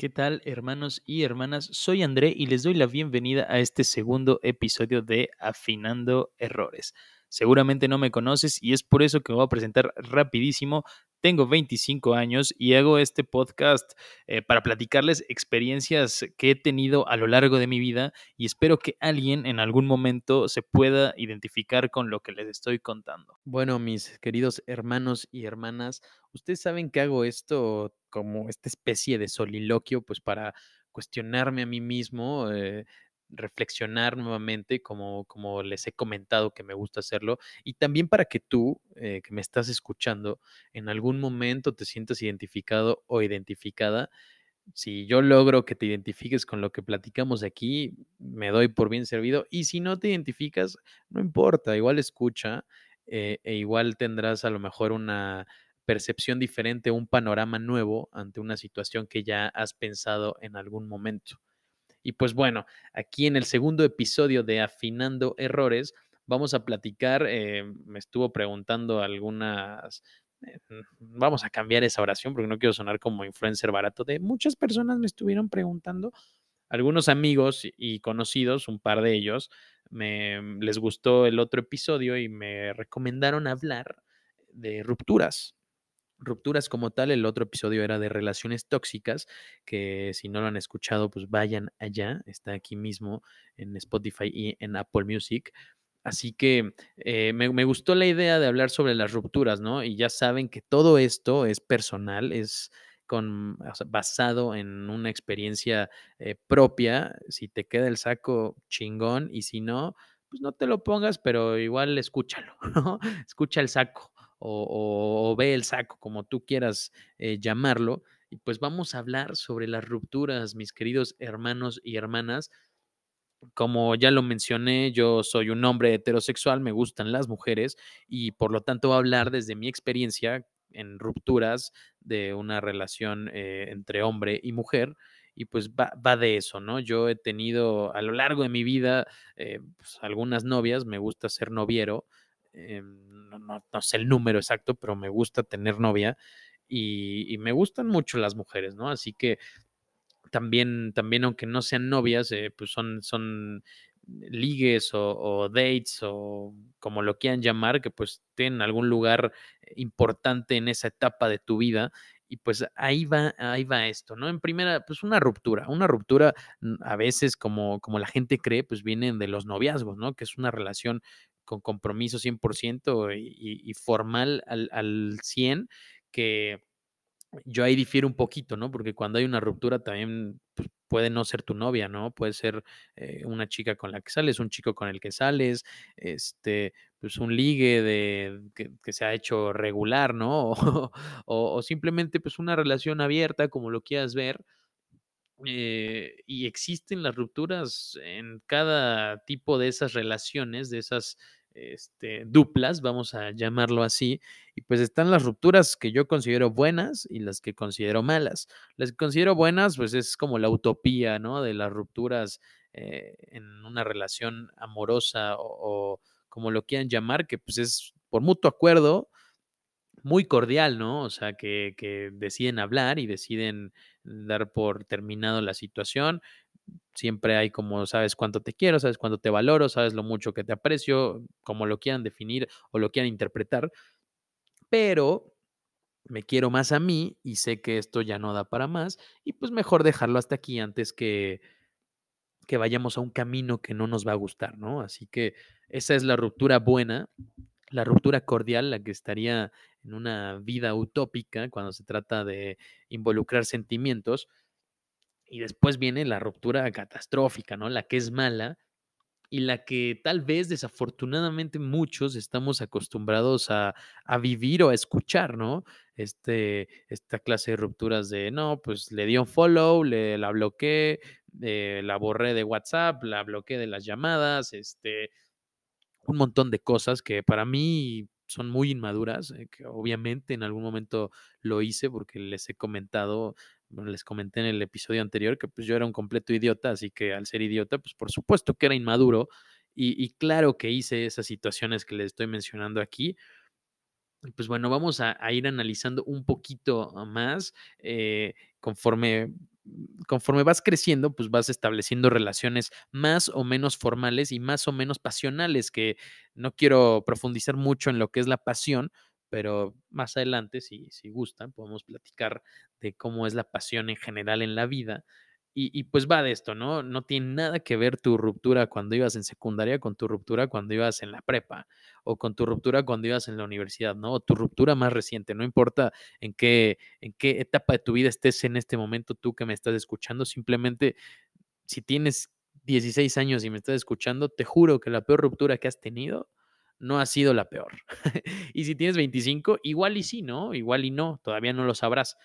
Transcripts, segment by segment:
¿Qué tal, hermanos y hermanas? Soy André y les doy la bienvenida a este segundo episodio de Afinando Errores. Seguramente no me conoces y es por eso que voy a presentar rapidísimo. Tengo 25 años y hago este podcast eh, para platicarles experiencias que he tenido a lo largo de mi vida y espero que alguien en algún momento se pueda identificar con lo que les estoy contando. Bueno, mis queridos hermanos y hermanas, ustedes saben que hago esto como esta especie de soliloquio, pues para cuestionarme a mí mismo, eh, reflexionar nuevamente, como, como les he comentado que me gusta hacerlo, y también para que tú, eh, que me estás escuchando, en algún momento te sientas identificado o identificada. Si yo logro que te identifiques con lo que platicamos aquí, me doy por bien servido. Y si no te identificas, no importa, igual escucha eh, e igual tendrás a lo mejor una percepción diferente, un panorama nuevo ante una situación que ya has pensado en algún momento. Y pues bueno, aquí en el segundo episodio de Afinando Errores, vamos a platicar, eh, me estuvo preguntando algunas, eh, vamos a cambiar esa oración porque no quiero sonar como influencer barato, de muchas personas me estuvieron preguntando, algunos amigos y conocidos, un par de ellos, me, les gustó el otro episodio y me recomendaron hablar de rupturas, rupturas como tal. El otro episodio era de relaciones tóxicas, que si no lo han escuchado, pues vayan allá. Está aquí mismo en Spotify y en Apple Music. Así que eh, me, me, gustó la idea de hablar sobre las rupturas, ¿no? Y ya saben que todo esto es personal, es con, basado en una experiencia eh, propia. Si te queda el saco, chingón, y si no, pues no te lo pongas, pero igual escúchalo, ¿no? Escucha el saco o, ve el saco, como tú quieras eh, llamarlo. Y pues vamos a hablar sobre las rupturas, mis queridos hermanos y hermanas. Como ya lo mencioné, yo soy un hombre heterosexual, me gustan las mujeres y por lo tanto voy a hablar desde mi experiencia en rupturas de una relación eh, entre hombre y mujer y pues va, va, de eso, ¿no? Yo he tenido a lo largo de mi vida eh, pues, algunas novias, me gusta ser noviero, eh, no, no, no, sé el número exacto, pero me gusta tener novia y, me gustan mucho las mujeres, ¿no? Así que también, también aunque no sean novias, eh, pues son, son ligues o, dates o como lo quieran llamar, que pues tienen algún lugar importante en esa etapa de tu vida. Y pues ahí va, ahí va esto, ¿no? En primera, pues una ruptura. Una ruptura a veces, como, como la gente cree, pues vienen de los noviazgos, ¿no? Que es una relación con compromiso 100% y, y, formal al, al 100, que yo ahí difiero un poquito, ¿no? Porque cuando hay una ruptura también pues, puede no ser tu novia, ¿no? Puede ser eh, una chica con la que sales, un chico con el que sales, este, pues un ligue de que, se ha hecho regular, ¿no? O, simplemente pues una relación abierta, como lo quieras ver. Eh, y existen las rupturas en cada tipo de esas relaciones, de esas este, duplas, vamos a llamarlo así, y pues están las rupturas que yo considero buenas y las que considero malas. Las que considero buenas, pues es como la utopía, ¿no? De las rupturas eh, en una relación amorosa o, o, como lo quieran llamar, que pues es por mutuo acuerdo, muy cordial, ¿no? O sea, que, que deciden hablar y deciden dar por terminado la situación, siempre hay como sabes cuánto te quiero, sabes cuánto te valoro, sabes lo mucho que te aprecio, como lo quieran definir o lo quieran interpretar, pero me quiero más a mí y sé que esto ya no da para más y pues mejor dejarlo hasta aquí antes que que vayamos a un camino que no nos va a gustar, ¿no? Así que esa es la ruptura buena, la ruptura cordial, la que estaría en una vida utópica cuando se trata de involucrar sentimientos, y después viene la ruptura catastrófica, ¿no? La que es mala y la que tal vez desafortunadamente muchos estamos acostumbrados a, vivir o a escuchar, ¿no? Este, esta clase de rupturas de, no, pues le di un follow, le, la bloqueé, eh, la borré de WhatsApp, la bloqueé de las llamadas, este, un montón de cosas que para mí son muy inmaduras, eh, que obviamente en algún momento lo hice porque les he comentado bueno, les comenté en el episodio anterior que pues yo era un completo idiota, así que al ser idiota, pues por supuesto que era inmaduro y, claro que hice esas situaciones que les estoy mencionando aquí. Pues bueno, vamos a, a ir analizando un poquito más eh, conforme conforme vas creciendo, pues vas estableciendo relaciones más o menos formales y más o menos pasionales, que no quiero profundizar mucho en lo que es la pasión, pero más adelante, si, si gustan, podemos platicar de cómo es la pasión en general en la vida. Y, pues va de esto, ¿no? No tiene nada que ver tu ruptura cuando ibas en secundaria con tu ruptura cuando ibas en la prepa o con tu ruptura cuando ibas en la universidad, ¿no? O tu ruptura más reciente, no importa en qué, en qué etapa de tu vida estés en este momento tú que me estás escuchando, simplemente si tienes 16 años y me estás escuchando, te juro que la peor ruptura que has tenido no ha sido la peor. y si tienes 25, igual y sí, ¿no? Igual y no, todavía no lo sabrás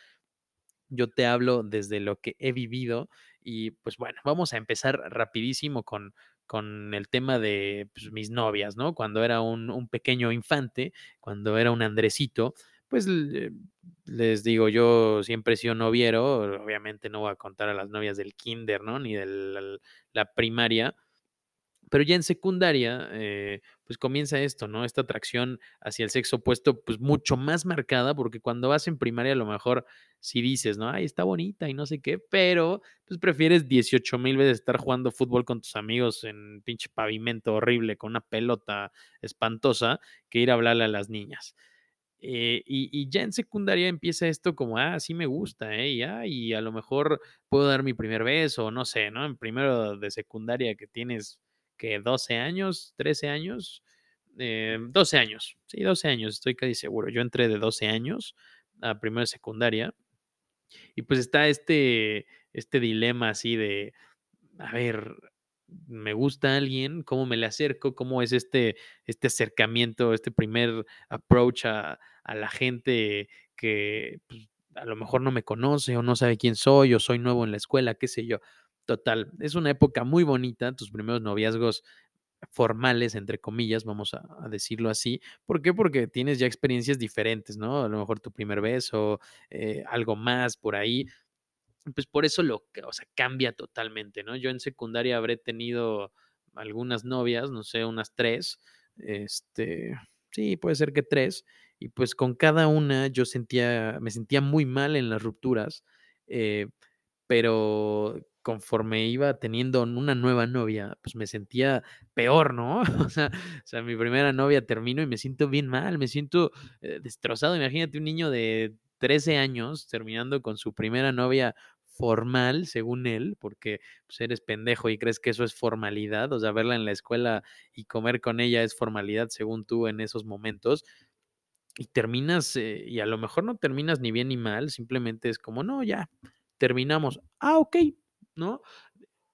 yo te hablo desde lo que he vivido y pues bueno, vamos a empezar rapidísimo con, con el tema de pues, mis novias, ¿no? Cuando era un, pequeño infante, cuando era un Andresito, pues les digo, yo siempre he sido noviero, obviamente no voy a contar a las novias del kinder, ¿no? Ni de la primaria, pero ya en secundaria, eh, pues comienza esto, ¿no? Esta atracción hacia el sexo opuesto, pues mucho más marcada, porque cuando vas en primaria a lo mejor sí dices, ¿no? Ay, está bonita y no sé qué, pero pues prefieres 18 mil veces estar jugando fútbol con tus amigos en pinche pavimento horrible, con una pelota espantosa, que ir a hablarle a las niñas. Eh, y, ya en secundaria empieza esto como, ah, sí me gusta, ¿eh? Y, ah, y a lo mejor puedo dar mi primer beso, no sé, ¿no? En primero de secundaria que tienes que 12 años, 13 años, 12 eh, años, sí, 12 años, estoy casi seguro. Yo entré de 12 años a primera secundaria y pues está este, este dilema así de, a ver, me gusta alguien, cómo me le acerco, cómo es este, este acercamiento, este primer approach a, a la gente que pues, a lo mejor no me conoce o no sabe quién soy o soy nuevo en la escuela, qué sé yo. Total, es una época muy bonita, tus primeros noviazgos formales, entre comillas, vamos a, decirlo así. ¿Por qué? Porque tienes ya experiencias diferentes, ¿no? A lo mejor tu primer beso, eh, algo más por ahí. Pues por eso lo, o sea, cambia totalmente, ¿no? Yo en secundaria habré tenido algunas novias, no sé, unas tres, este, sí, puede ser que tres, y pues con cada una yo sentía, me sentía muy mal en las rupturas, eh, pero conforme iba teniendo una nueva novia, pues me sentía peor, ¿no? O sea, mi primera novia termino y me siento bien mal, me siento eh, destrozado. Imagínate un niño de 13 años terminando con su primera novia formal, según él, porque pues, eres pendejo y crees que eso es formalidad, o sea, verla en la escuela y comer con ella es formalidad, según tú, en esos momentos. Y terminas, eh, y a lo mejor no terminas ni bien ni mal, simplemente es como, no, ya, terminamos. Ah, ok, ¿no?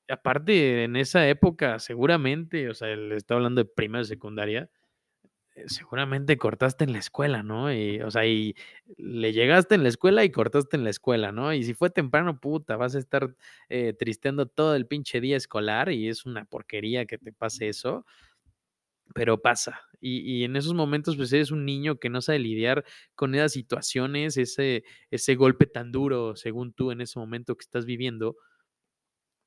Aparte, en esa época, seguramente, o sea, le estaba hablando de primaria y secundaria, eh, seguramente cortaste en la escuela, ¿no? Y, o sea, y le llegaste en la escuela y cortaste en la escuela, ¿no? Y si fue temprano, puta, vas a estar eh, tristeando todo el pinche día escolar y es una porquería que te pase eso, pero pasa. Y, y, en esos momentos, pues eres un niño que no sabe lidiar con esas situaciones, ese, ese golpe tan duro, según tú, en ese momento que estás viviendo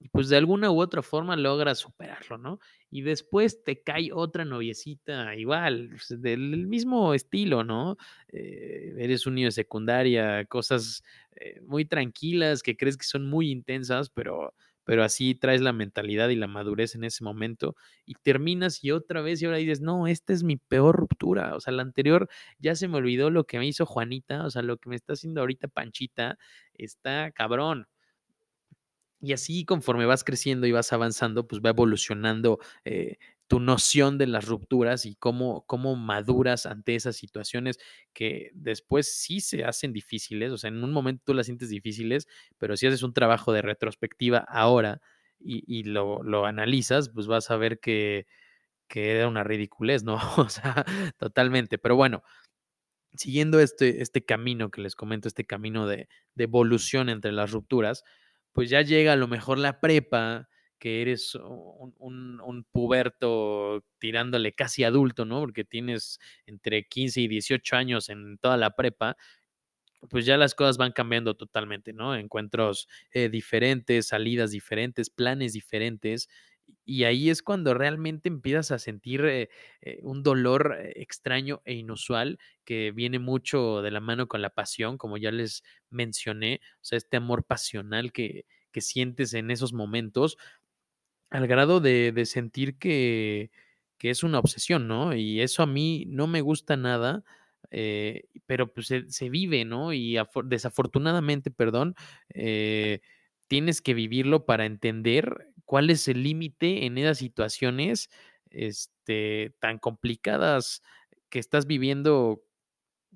y pues de alguna u otra forma logras superarlo, ¿no? Y después te cae otra noviecita igual, del mismo estilo, ¿no? Eh, eres un niño de secundaria, cosas eh, muy tranquilas que crees que son muy intensas, pero, pero así traes la mentalidad y la madurez en ese momento y terminas y otra vez y ahora dices, no, esta es mi peor ruptura, o sea, la anterior ya se me olvidó lo que me hizo Juanita, o sea, lo que me está haciendo ahorita Panchita, está cabrón. Y así conforme vas creciendo y vas avanzando, pues va evolucionando eh, tu noción de las rupturas y cómo, cómo maduras ante esas situaciones que después sí se hacen difíciles. O sea, en un momento tú las sientes difíciles, pero si haces un trabajo de retrospectiva ahora y, lo, lo, analizas, pues vas a ver que, que era una ridiculez, ¿no? O sea, totalmente. Pero bueno, siguiendo este, este camino que les comento, este camino de, de evolución entre las rupturas, pues ya llega a lo mejor la prepa, que eres un, puberto tirándole casi adulto, ¿no? Porque tienes entre 15 y 18 años en toda la prepa, pues ya las cosas van cambiando totalmente, ¿no? Encuentros eh, diferentes, salidas diferentes, planes diferentes. Y ahí es cuando realmente empiezas a sentir, eh, eh, un dolor extraño e inusual que viene mucho de la mano con la pasión, como ya les mencioné, o sea, este amor pasional que que sientes en esos momentos, al grado de de sentir que que es una obsesión, ¿no? Y eso a mí no me gusta nada, eh, pero, pues, se se vive, ¿no? Y afor desafortunadamente, perdón, eh, tienes que vivirlo para entender cuál es el límite en esas situaciones, este, tan complicadas que estás viviendo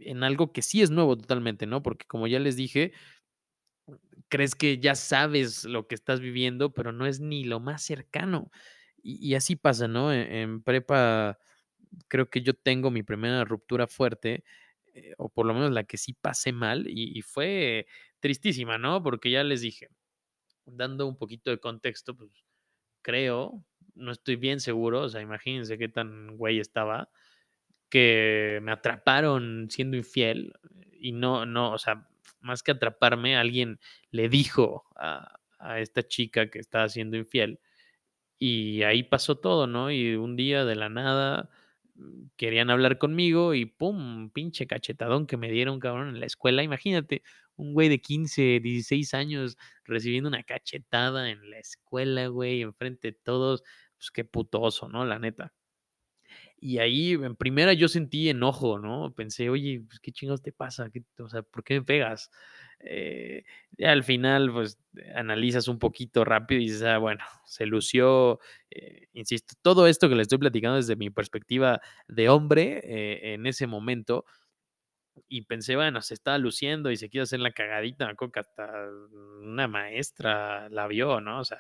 en algo que sí es nuevo totalmente, ¿no? Porque, como ya les dije crees que ya sabes lo que estás viviendo, pero no es ni lo más cercano. Y así pasa, ¿no? E en prepa creo que yo tengo mi primera ruptura fuerte, eh, o por lo menos la que sí pasé mal, y fue tristísima, ¿no? Porque ya les dije, dando un poquito de contexto, pues, creo, no estoy bien seguro, o sea, imagínense qué tan güey estaba, que me atraparon siendo infiel y no no, o sea, más que atraparme, alguien le dijo a a esta chica que estaba siendo infiel, y ahí pasó todo, ¿no? Y un día de la nada, querían hablar conmigo y pum, pinche cachetadón que me dieron, cabrón, en la escuela. Imagínate, un güey de 15, 16 años recibiendo una cachetada en la escuela, güey, enfrente de todos, pues qué puto oso, ¿no? La neta. Y ahí, en primera, yo sentí enojo, ¿no? Pensé: "Oye, pues, ¿qué chingados te pasa? ¿Qué o sea, por qué me pegas?". Eh, al final, pues, analizas un poquito rápido y dices: "Ah, bueno, se lució", eh, insisto, todo esto que les estoy platicando desde mi perspectiva de hombre, eh, en ese momento, y pensé: "Bueno, se estaba luciendo y se quiso hacer la cagadita", me que hasta una maestra la vio, ¿no? O sea,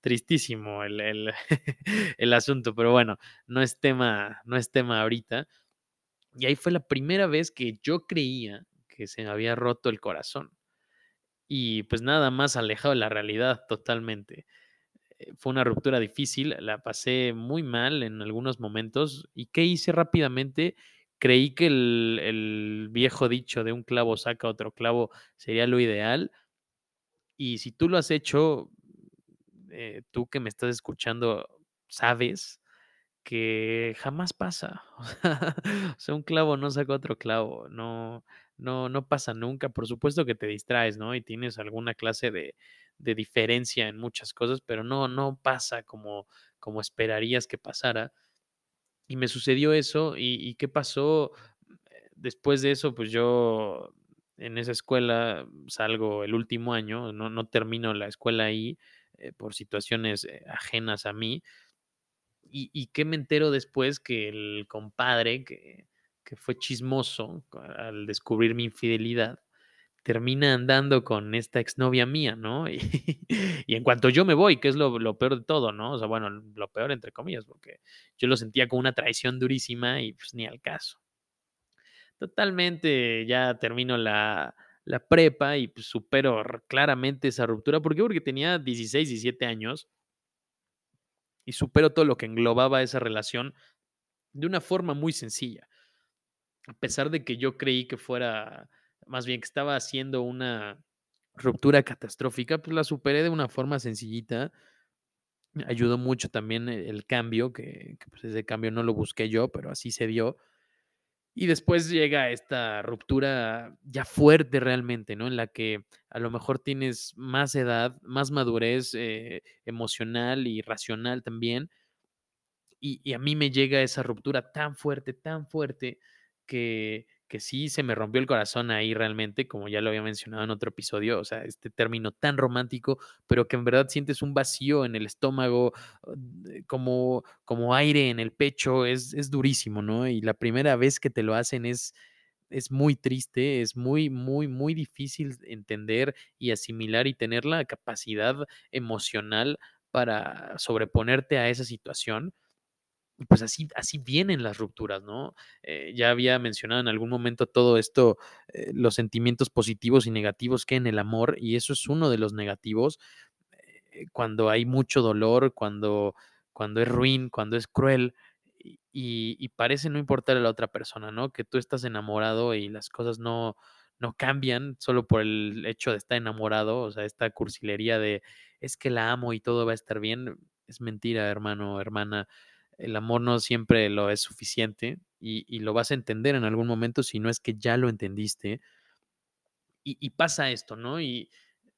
tristísimo el el el asunto, pero bueno, no es tema no es tema ahorita. Y ahí fue la primera vez que yo creía que se me había roto el corazón. Y, pues, nada más alejado de la realidad totalmente. Eh, fue una ruptura difícil, la pasé muy mal en algunos momentos, ¿y qué hice rápidamente? Creí que el el viejo dicho de un clavo saca otro clavo sería lo ideal. Y si tú lo has hecho, eh, tú que me estás escuchando, sabes que jamás pasa. O sea, un clavo no saca otro clavo, no no no pasa nunca. Por supuesto que te distraes, ¿no? Y tienes alguna clase de de diferencia en muchas cosas, pero no no pasa como como esperarías que pasara. Y me sucedió eso, ¿y qué pasó? Después de eso, pues, yo en esa escuela salgo el último año, no no termino la escuela ahí, eh, por situaciones, eh, ajenas a mí. ¿Y y qué me entero después? Que el compadre que que fue chismoso al descubrir mi infidelidad, termina andando con esta exnovia mía, ¿no? Y en cuanto yo me voy, que es lo peor de todo, ¿no? O sea, bueno, lo peor entre comillas, porque yo lo sentía como una traición durísima y, pues, ni al caso. Totalmente, ya termino la la prepa y, pues, supero claramente esa ruptura, ¿por qué? Porque tenía 16, 17 años y supero todo lo que englobaba esa relación de una forma muy sencilla. A pesar de que yo creí que fuera más bien que estaba haciendo una ruptura catastrófica, pues, la superé de una forma sencillita. Ayudó mucho también e el cambio, que que, pues, ese cambio no lo busqué yo, pero así se dio. Y después llega esta ruptura ya fuerte realmente, ¿no? En la que a lo mejor tienes más edad, más madurez, eh, emocional y racional también. Y a mí me llega esa ruptura tan fuerte, tan fuerte, que sí se me rompió el corazón ahí realmente, como ya lo había mencionado en otro episodio, o sea, este término tan romántico, pero que en verdad sientes un vacío en el estómago, como como aire en el pecho, es es durísimo, ¿no? Y la primera vez que te lo hacen es es muy triste, es muy, muy, muy difícil entender y asimilar y tener la capacidad emocional para sobreponerte a esa situación. Pues así así vienen las rupturas, ¿no? Eh, ya había mencionado en algún momento todo esto, eh, los sentimientos positivos y negativos que en el amor, y eso es uno de los negativos, eh, cuando hay mucho dolor, cuando cuando es ruin, cuando es cruel, y parece no importarle a la otra persona, ¿no? Que tú estás enamorado y las cosas no no cambian solo por el hecho de estar enamorado, o sea, esta cursilería de: "Es que la amo y todo va a estar bien", es mentira, hermano, hermana. El amor no siempre lo es suficiente y, lo vas a entender en algún momento si no es que ya lo entendiste. Y, pasa esto, ¿no? Y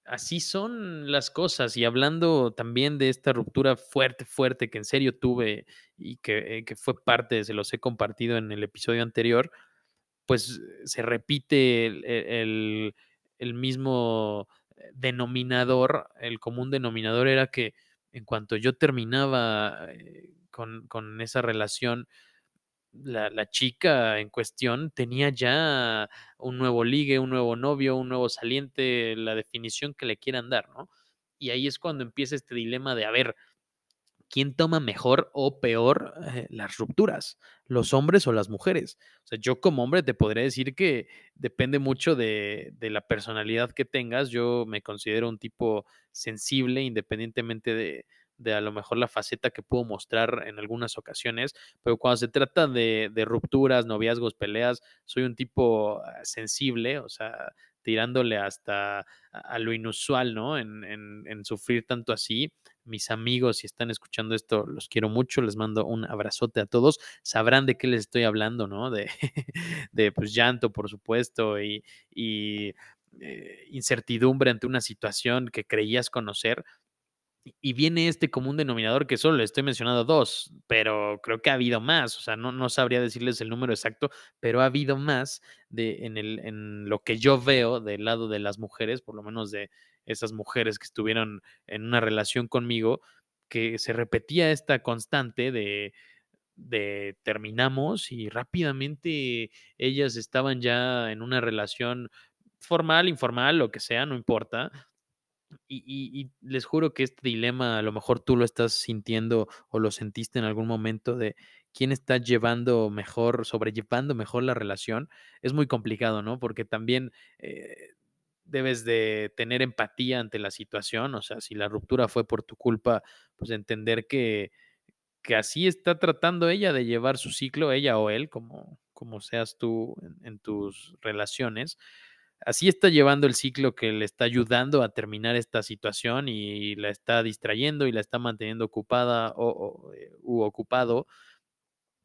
así son las cosas. Y hablando también de esta ruptura fuerte, fuerte que en serio tuve y que, eh, fue parte, se los he compartido en el episodio anterior, pues se repite el, el mismo denominador, el común denominador era que en cuanto yo terminaba eh, con, con, esa relación, la, la, chica en cuestión tenía ya un nuevo ligue, un nuevo novio, un nuevo saliente, la definición que le quieran dar, ¿no? Y ahí es cuando empieza este dilema de, a ver, ¿quién toma mejor o peor eh, las rupturas? ¿Los hombres o las mujeres? O sea, yo como hombre te podría decir que depende mucho de, de, la personalidad que tengas. Yo me considero un tipo sensible, independientemente de, de a lo mejor la faceta que puedo mostrar en algunas ocasiones, pero cuando se trata de, de rupturas, noviazgos, peleas, soy un tipo ah, sensible, o sea, tirándole hasta a lo inusual, ¿no? En, en, en, sufrir tanto así. Mis amigos, si están escuchando esto, los quiero mucho, les mando un abrazote a todos. Sabrán de qué les estoy hablando, ¿no? De, de pues, llanto, por supuesto, y, y eh, incertidumbre ante una situación que creías conocer, y viene este común denominador que solo estoy mencionando dos, pero creo que ha habido más, o sea, no, no sabría decirles el número exacto, pero ha habido más de, en, el, en lo que yo veo del lado de las mujeres, por lo menos de esas mujeres que estuvieron en una relación conmigo, que se repetía esta constante de, de terminamos y rápidamente ellas estaban ya en una relación formal, informal, lo que sea, no importa, y, y, y, les juro que este dilema a lo mejor tú lo estás sintiendo o lo sentiste en algún momento de quién está llevando mejor, sobrellevando mejor la relación, es muy complicado, ¿no? Porque también eh, debes de tener empatía ante la situación, o sea, si la ruptura fue por tu culpa, pues entender que, que así está tratando ella de llevar su ciclo, ella o él, como, como seas tú en, en tus relaciones así está llevando el ciclo que le está ayudando a terminar esta situación y la está distrayendo y la está manteniendo ocupada o, o eh, u ocupado.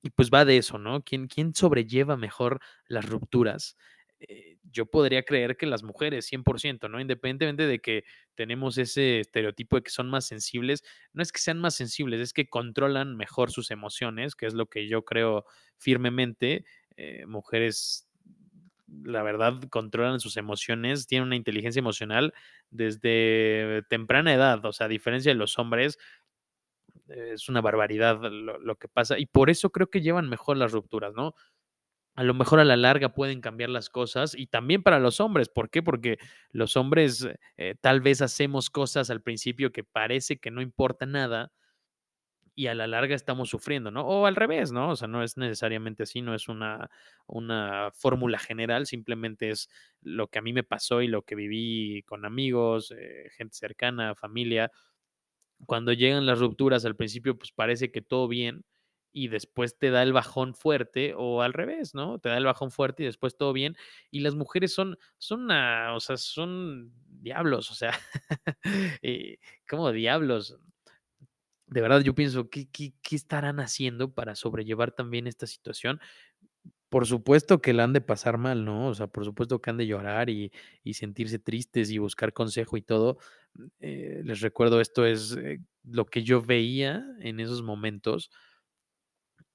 Y pues va de eso, ¿no? ¿Quién, quién sobrelleva mejor las rupturas? Eh, yo podría creer que las mujeres, 100%, ¿no? Independientemente de que tenemos ese estereotipo de que son más sensibles, no es que sean más sensibles, es que controlan mejor sus emociones, que es lo que yo creo firmemente. Eh, mujeres la verdad, controlan sus emociones, tienen una inteligencia emocional desde temprana edad, o sea, a diferencia de los hombres, es una barbaridad lo, que pasa y por eso creo que llevan mejor las rupturas, ¿no? A lo mejor a la larga pueden cambiar las cosas y también para los hombres. ¿Por qué? Porque los hombres eh, tal vez hacemos cosas al principio que parece que no importa nada, y a la larga estamos sufriendo, ¿no? O al revés, ¿no? O sea, no es necesariamente así, no es una, una fórmula general, simplemente es lo que a mí me pasó y lo que viví con amigos, eh, gente cercana, familia. Cuando llegan las rupturas al principio, pues parece que todo bien y después te da el bajón fuerte o al revés, ¿no? Te da el bajón fuerte y después todo bien. Y las mujeres son, son una, o sea, son diablos, o sea, eh, como diablos de verdad yo pienso, ¿qué, qué, ¿qué, estarán haciendo para sobrellevar también esta situación? Por supuesto que la han de pasar mal, ¿no? O sea, por supuesto que han de llorar y, y sentirse tristes y buscar consejo y todo. Eh, les recuerdo, esto es eh, lo que yo veía en esos momentos.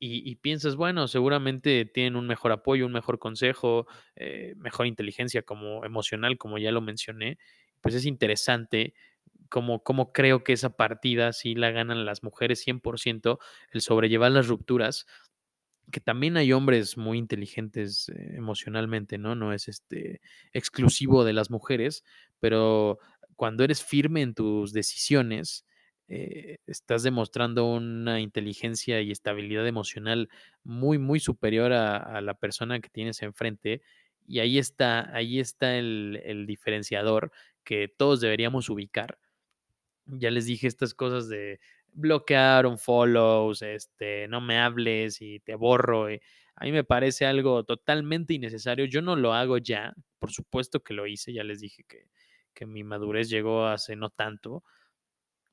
Y, piensas, bueno, seguramente tienen un mejor apoyo, un mejor consejo, eh, mejor inteligencia como emocional, como ya lo mencioné. Pues es interesante como, como creo que esa partida sí la ganan las mujeres 100%, el sobrellevar las rupturas, que también hay hombres muy inteligentes eh, emocionalmente, ¿no? No es este exclusivo de las mujeres, pero cuando eres firme en tus decisiones, eh, estás demostrando una inteligencia y estabilidad emocional muy, muy superior a, la persona que tienes enfrente. Y ahí está, ahí está el diferenciador que todos deberíamos ubicar ya les dije estas cosas de bloquear un follows, este, no me hables y te borro. Y a mí me parece algo totalmente innecesario. Yo no lo hago ya, por supuesto que lo hice, ya les dije que, que mi madurez llegó hace no tanto,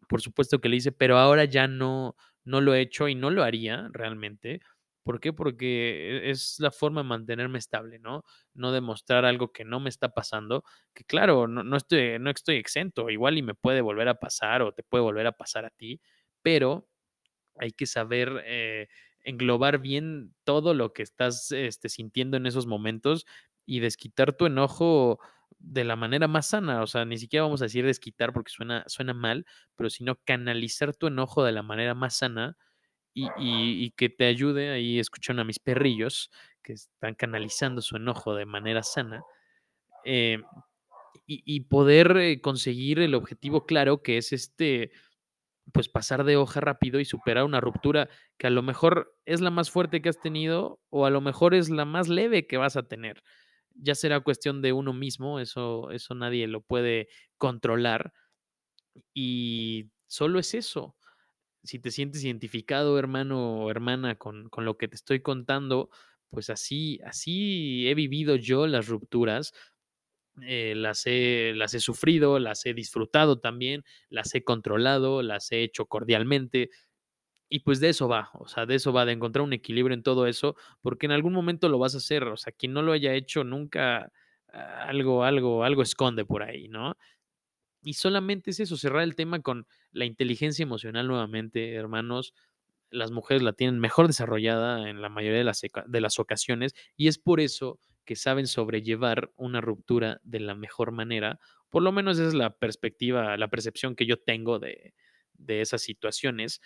por supuesto que lo hice, pero ahora ya no, no lo he hecho y no lo haría realmente. ¿Por qué? Porque e, es la forma de mantenerme estable, ¿no? No demostrar algo que no me está pasando, que claro, no, no, estoy, no estoy exento, igual y me puede volver a pasar o te puede volver a pasar a ti, pero hay que saber eh, englobar bien todo lo que estás este, sintiendo en esos momentos y desquitar tu enojo de la manera más sana, o sea, ni siquiera vamos a decir desquitar porque suena, suena mal, pero sino canalizar tu enojo de la manera más sana y, que te ayude, ahí escuchan a mis perrillos que están canalizando su enojo de manera sana, eh, y, y, poder eh, conseguir el objetivo claro que es este, pues pasar de hoja rápido y superar una ruptura que a lo mejor es la más fuerte que has tenido o a lo mejor es la más leve que vas a tener. Ya será cuestión de uno mismo, eso, eso nadie lo puede controlar. Y solo es eso. Si te sientes identificado, hermano o hermana, con, con lo que te estoy contando, pues así, así he vivido yo las rupturas eh, las, he, las he sufrido, las he disfrutado también, las he controlado, las he hecho cordialmente. Y pues de eso va, o sea, de eso va, de encontrar un equilibrio en todo eso, porque en algún momento lo vas a hacer, o sea, quien no lo haya hecho nunca, ah, algo, algo, algo esconde por ahí, ¿no? Y solamente es eso, cerrar el tema con la inteligencia emocional nuevamente, hermanos. Las mujeres la tienen mejor desarrollada en la mayoría de las, de las ocasiones y es por eso que saben sobrellevar una ruptura de la mejor manera. Por lo menos esa es la perspectiva, la percepción que yo tengo de, de esas situaciones.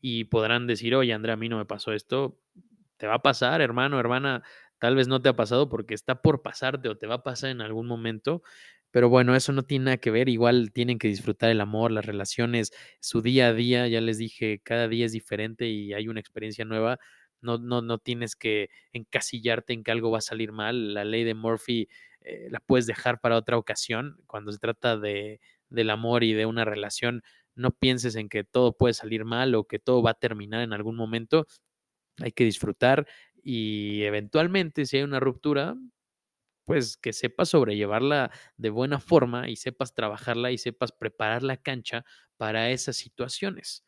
Y podrán decir, oye, Andrea, a mí no me pasó esto. Te va a pasar, hermano, hermana. Tal vez no te ha pasado porque está por pasarte o te va a pasar en algún momento. Pero bueno, eso no tiene nada que ver. Igual tienen que disfrutar el amor, las relaciones, su día a día. Ya les dije, cada día es diferente y hay una experiencia nueva no, no, no tienes que encasillarte en que algo va a salir mal. La ley de Murphy eh, la puedes dejar para otra ocasión. Cuando se trata de, del amor y de una relación, no pienses en que todo puede salir mal o que todo va a terminar en algún momento. Hay que disfrutar y eventualmente si hay una ruptura, pues que sepas sobrellevarla de buena forma y sepas trabajarla y sepas preparar la cancha para esas situaciones.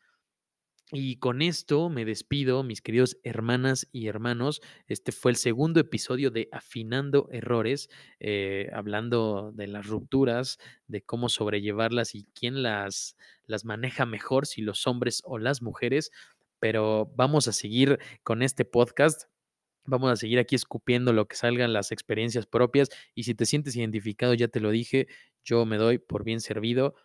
Y con esto me despido, mis queridos hermanas y hermanos. Este fue el segundo episodio de Afinando Errores, eh, hablando de las rupturas, de cómo sobrellevarlas y quién las, las maneja mejor, si los hombres o las mujeres. Pero vamos a seguir con este podcast. Vamos a seguir aquí escupiendo lo que salgan las experiencias propias y si te sientes identificado, ya te lo dije, yo me doy por bien servido.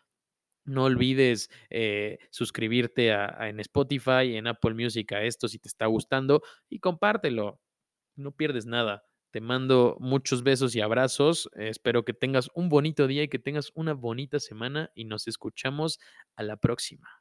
No olvides eh, suscribirte a, en Spotify, en Apple Music a esto si te está gustando y compártelo. No pierdes nada. Te mando muchos besos y abrazos. espero que tengas un bonito día y que tengas una bonita semana y nos escuchamos a la próxima.